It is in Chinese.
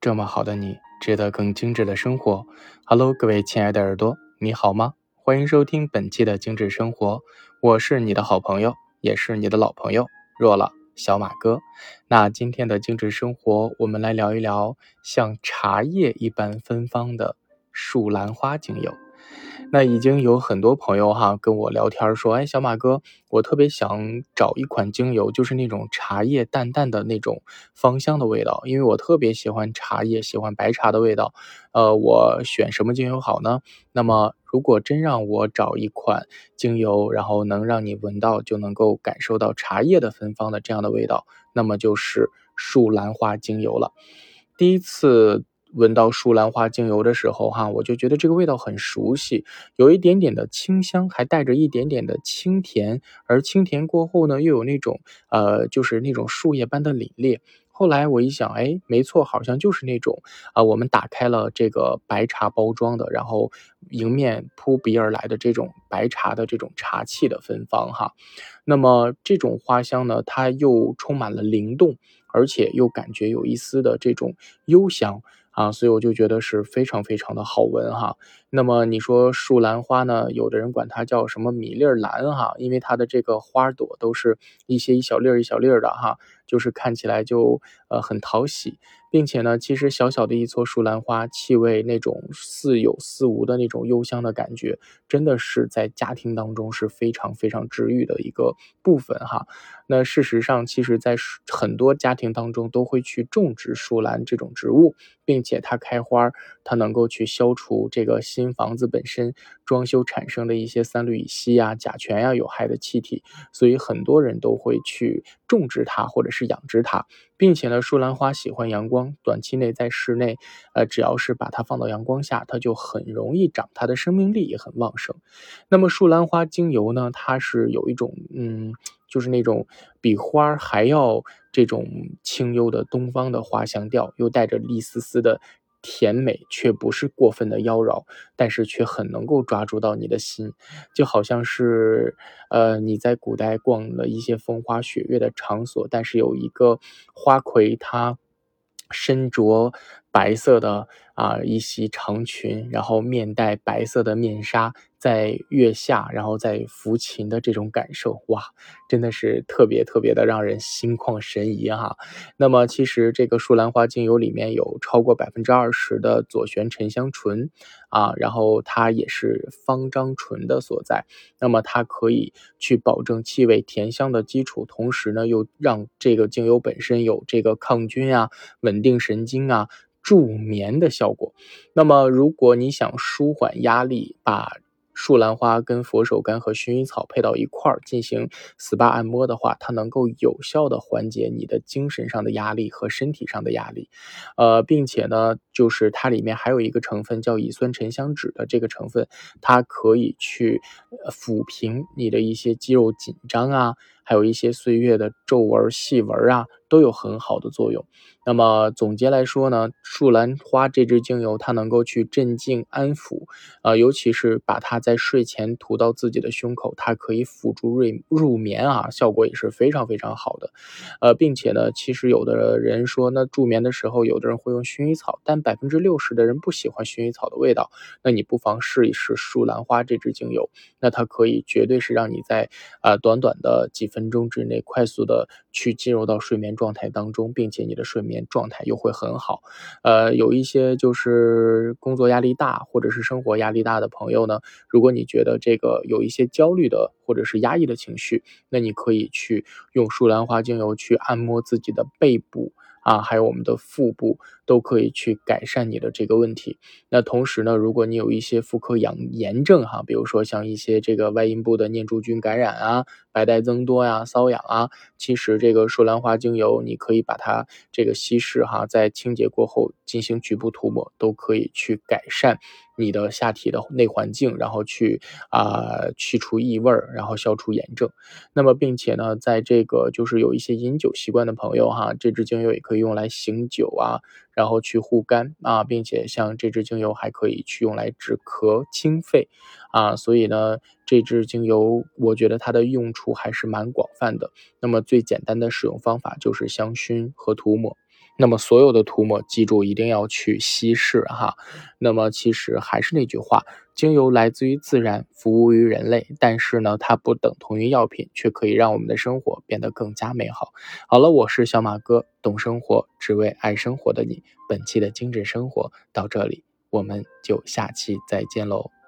这么好的你，值得更精致的生活。Hello，各位亲爱的耳朵，你好吗？欢迎收听本期的精致生活，我是你的好朋友，也是你的老朋友若了小马哥。那今天的精致生活，我们来聊一聊像茶叶一般芬芳的树兰花精油。那已经有很多朋友哈跟我聊天说，哎，小马哥，我特别想找一款精油，就是那种茶叶淡淡的那种芳香的味道，因为我特别喜欢茶叶，喜欢白茶的味道。呃，我选什么精油好呢？那么如果真让我找一款精油，然后能让你闻到就能够感受到茶叶的芬芳的这样的味道，那么就是树兰花精油了。第一次。闻到树兰花精油的时候，哈，我就觉得这个味道很熟悉，有一点点的清香，还带着一点点的清甜，而清甜过后呢，又有那种呃，就是那种树叶般的凛冽。后来我一想，哎，没错，好像就是那种啊，我们打开了这个白茶包装的，然后迎面扑鼻而来的这种白茶的这种茶气的芬芳，哈。那么这种花香呢，它又充满了灵动，而且又感觉有一丝的这种幽香。啊，所以我就觉得是非常非常的好闻哈。那么你说树兰花呢？有的人管它叫什么米粒儿兰哈，因为它的这个花朵都是一些一小粒儿一小粒儿的哈，就是看起来就呃很讨喜。并且呢，其实小小的一撮树兰花，气味那种似有似无的那种幽香的感觉，真的是在家庭当中是非常非常治愈的一个部分哈。那事实上，其实在很多家庭当中都会去种植树兰这种植物，并且它开花，它能够去消除这个新房子本身装修产生的一些三氯乙烯呀、甲醛呀有害的气体，所以很多人都会去种植它或者是养殖它。并且呢，树兰花喜欢阳光，短期内在室内，呃，只要是把它放到阳光下，它就很容易长，它的生命力也很旺盛。那么树兰花精油呢，它是有一种，嗯，就是那种比花还要这种清幽的东方的花香调，又带着一丝丝的。甜美却不是过分的妖娆，但是却很能够抓住到你的心，就好像是，呃，你在古代逛了一些风花雪月的场所，但是有一个花魁，她身着白色的啊一袭长裙，然后面戴白色的面纱。在月下，然后在抚琴的这种感受，哇，真的是特别特别的让人心旷神怡哈。那么其实这个树兰花精油里面有超过百分之二十的左旋沉香醇啊，然后它也是芳樟醇的所在。那么它可以去保证气味甜香的基础，同时呢又让这个精油本身有这个抗菌啊、稳定神经啊、助眠的效果。那么如果你想舒缓压力，把树兰花跟佛手柑和薰衣草配到一块儿进行 SPA 按摩的话，它能够有效的缓解你的精神上的压力和身体上的压力，呃，并且呢，就是它里面还有一个成分叫乙酸沉香酯的这个成分，它可以去抚平你的一些肌肉紧张啊。还有一些岁月的皱纹、细纹啊，都有很好的作用。那么总结来说呢，树兰花这支精油，它能够去镇静、安抚，啊，尤其是把它在睡前涂到自己的胸口，它可以辅助入入眠啊，效果也是非常非常好的。呃，并且呢，其实有的人说，那助眠的时候，有的人会用薰衣草，但百分之六十的人不喜欢薰衣草的味道，那你不妨试一试树兰花这支精油，那它可以绝对是让你在啊短短的几分。钟之内快速的去进入到睡眠状态当中，并且你的睡眠状态又会很好。呃，有一些就是工作压力大或者是生活压力大的朋友呢，如果你觉得这个有一些焦虑的或者是压抑的情绪，那你可以去用树兰花精油去按摩自己的背部。啊，还有我们的腹部都可以去改善你的这个问题。那同时呢，如果你有一些妇科养炎症哈，比如说像一些这个外阴部的念珠菌感染啊、白带增多呀、瘙痒啊，其实这个树兰花精油你可以把它这个稀释哈，在清洁过后进行局部涂抹，都可以去改善。你的下体的内环境，然后去啊去除异味儿，然后消除炎症。那么，并且呢，在这个就是有一些饮酒习惯的朋友哈，这支精油也可以用来醒酒啊，然后去护肝啊，并且像这支精油还可以去用来止咳清肺啊。所以呢，这支精油我觉得它的用处还是蛮广泛的。那么最简单的使用方法就是香薰和涂抹。那么所有的涂抹，记住一定要去稀释哈。那么其实还是那句话，精油来自于自然，服务于人类，但是呢，它不等同于药品，却可以让我们的生活变得更加美好。好了，我是小马哥，懂生活，只为爱生活的你。本期的精致生活到这里，我们就下期再见喽。